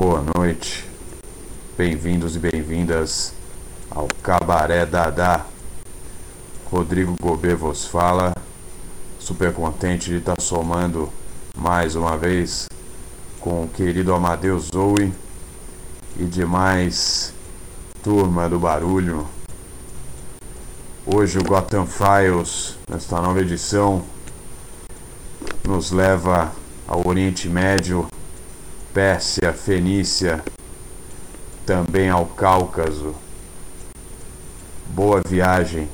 boa noite. Bem-vindos e bem-vindas ao Cabaré Dadá. Rodrigo Gobet vos fala. Super contente de estar tá somando mais uma vez com o querido Amadeus Zoe e demais turma do barulho. Hoje o Gotham Files, nesta nova edição, nos leva ao Oriente Médio, Pérsia, Fenícia, também ao Cáucaso. Boa viagem.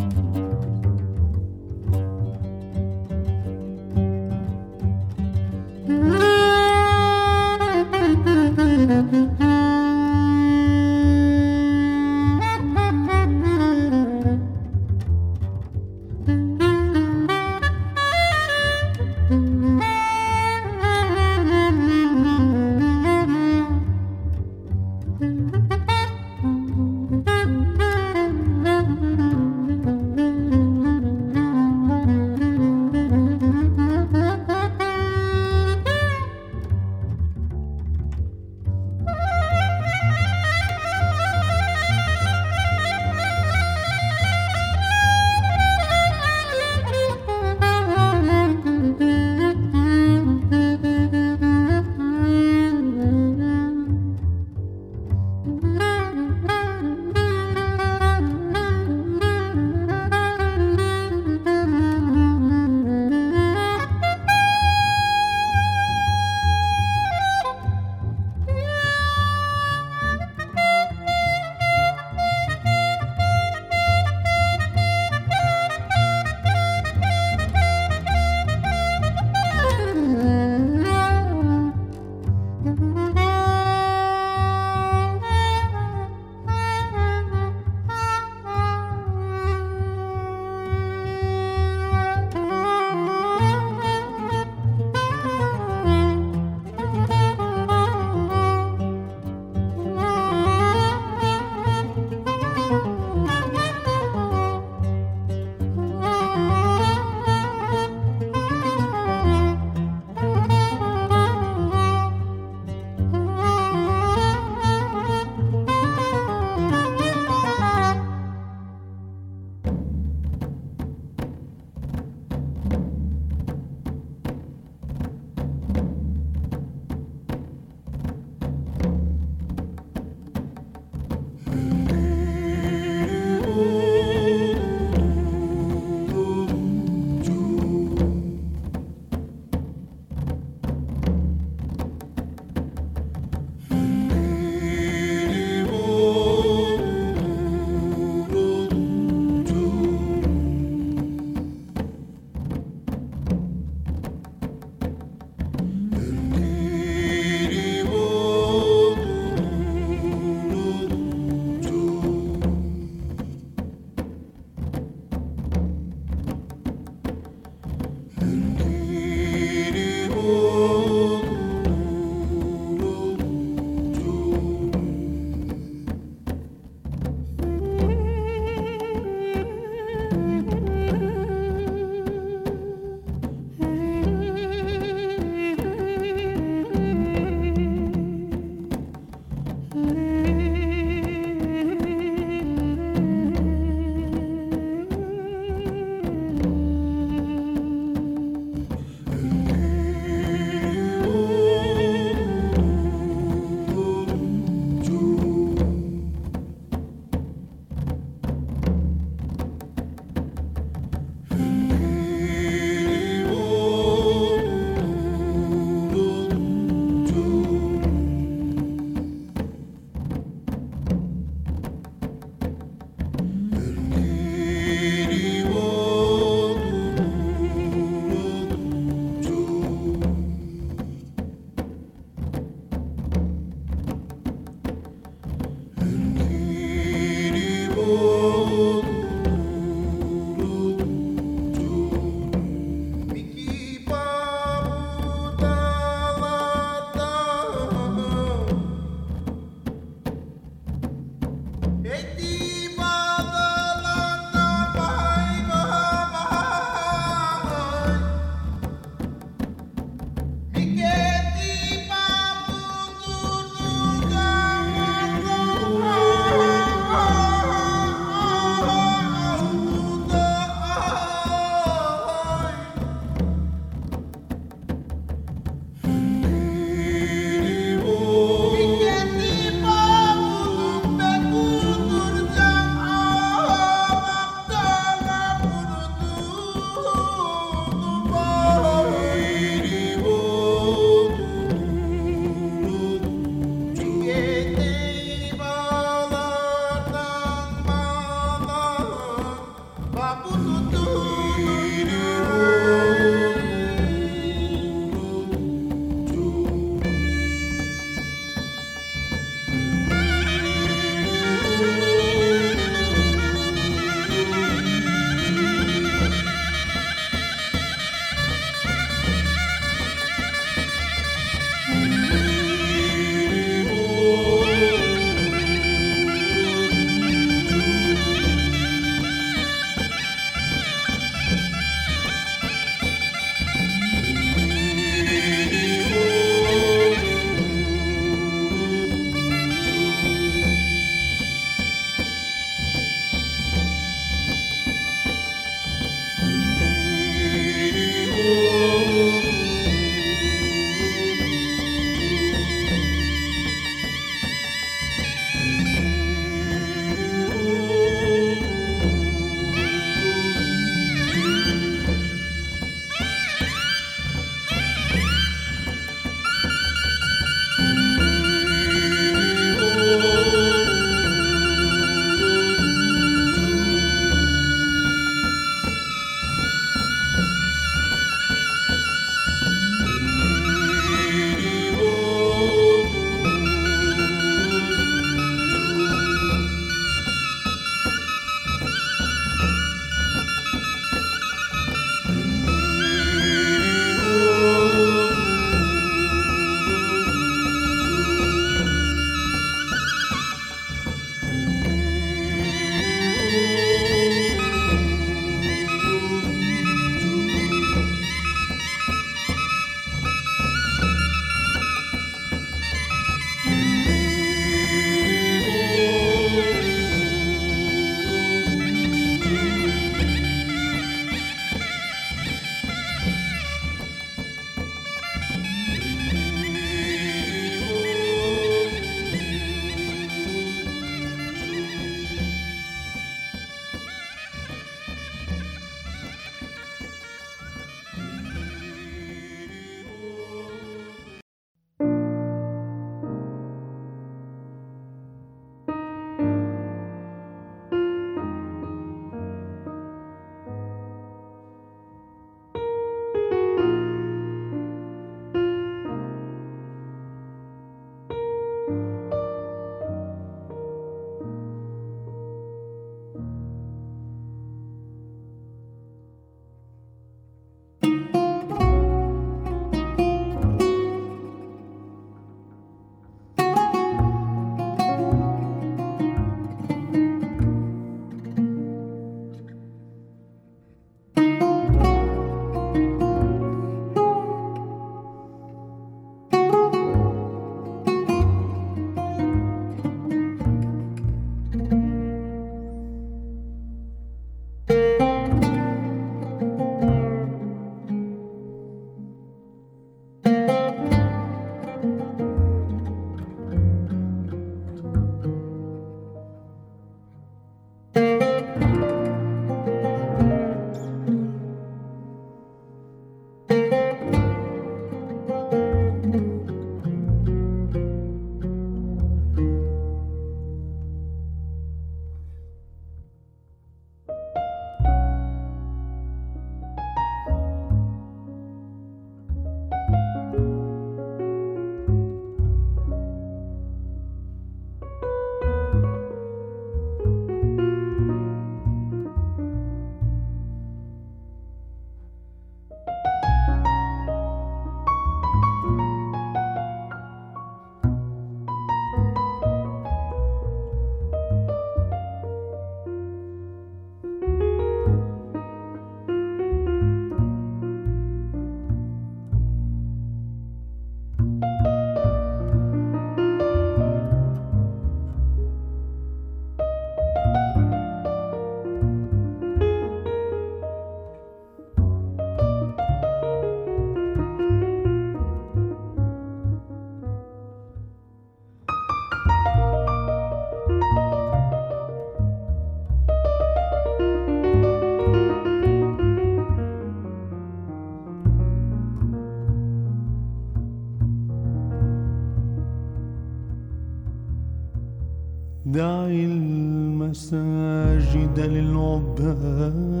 المساجد للعباد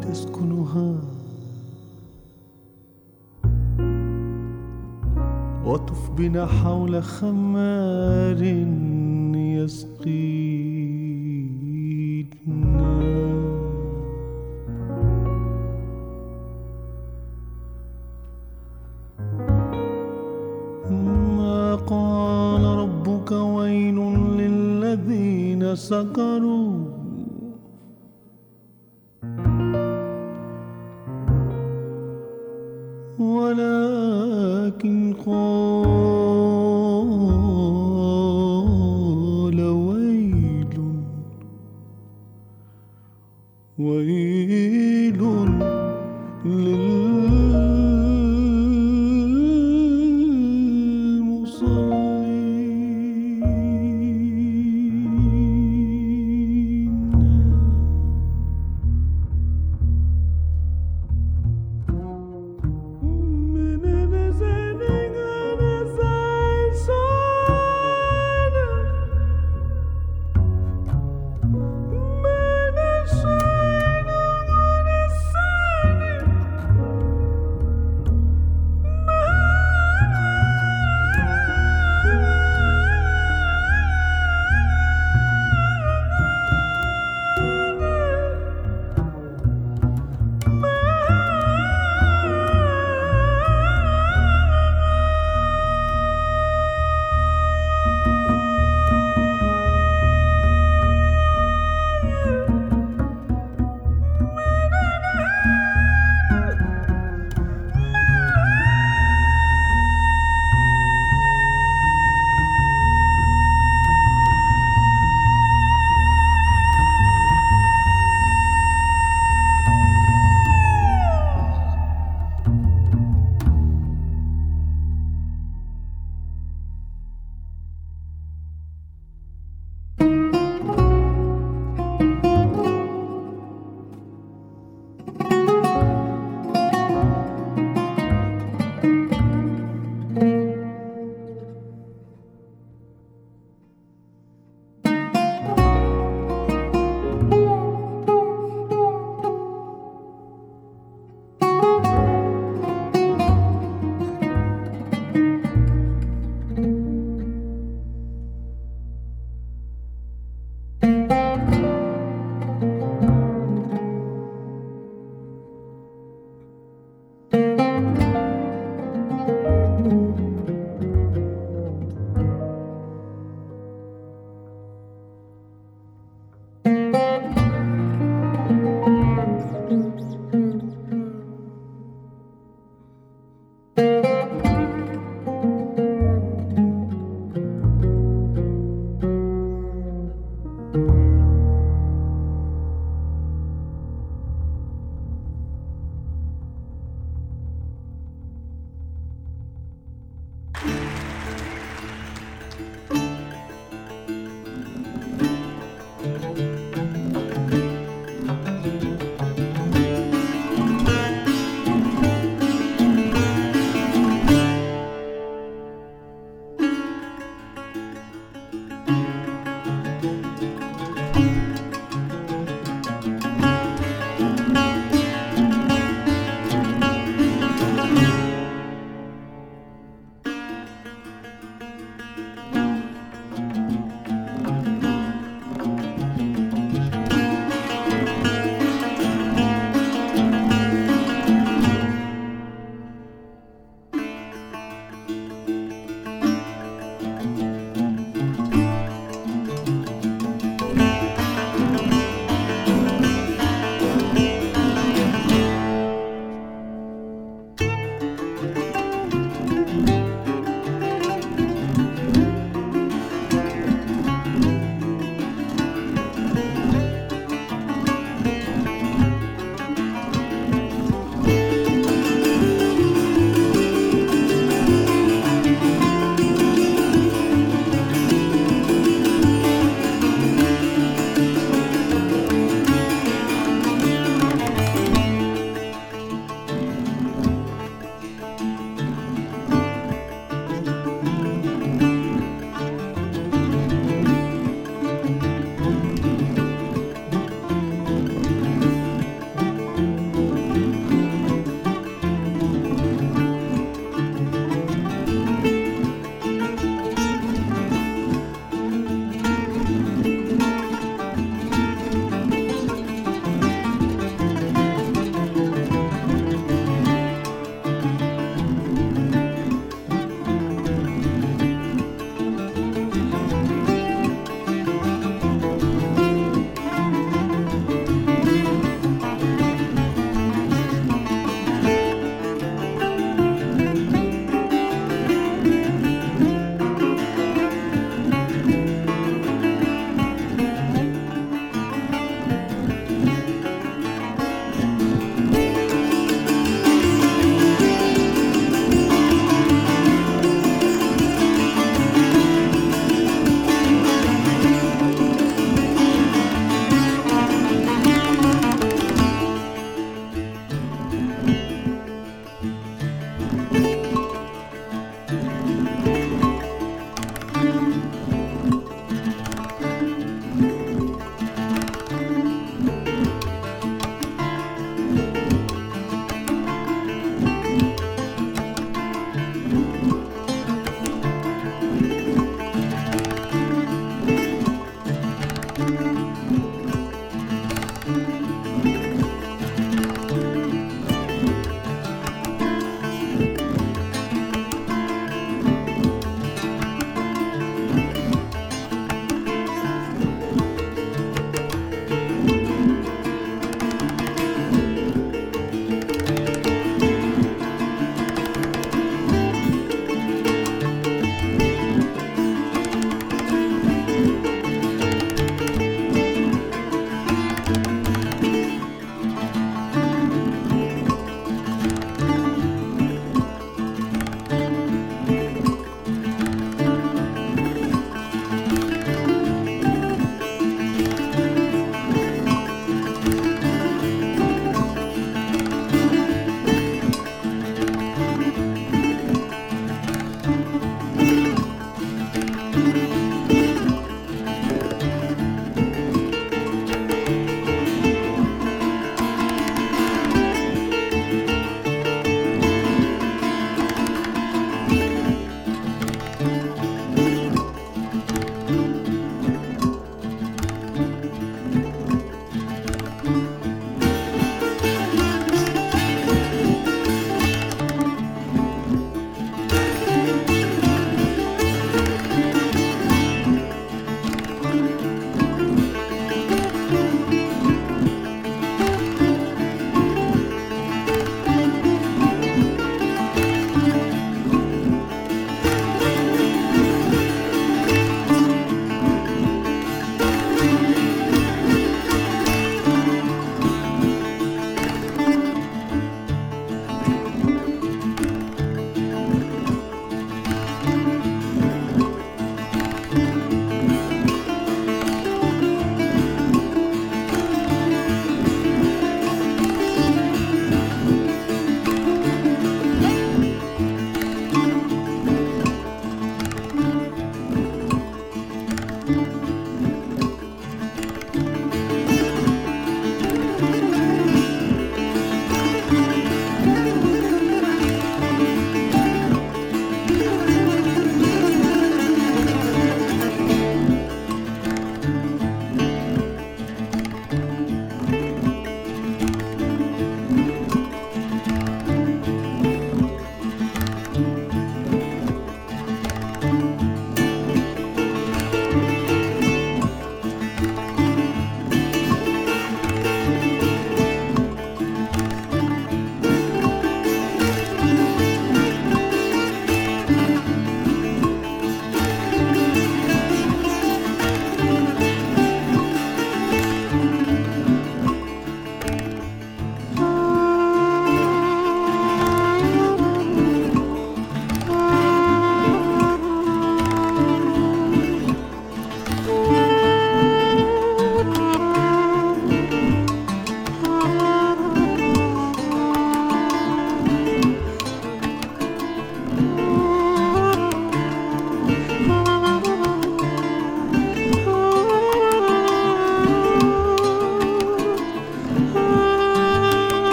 تسكنها. وطف بنا حول خمار يسقينا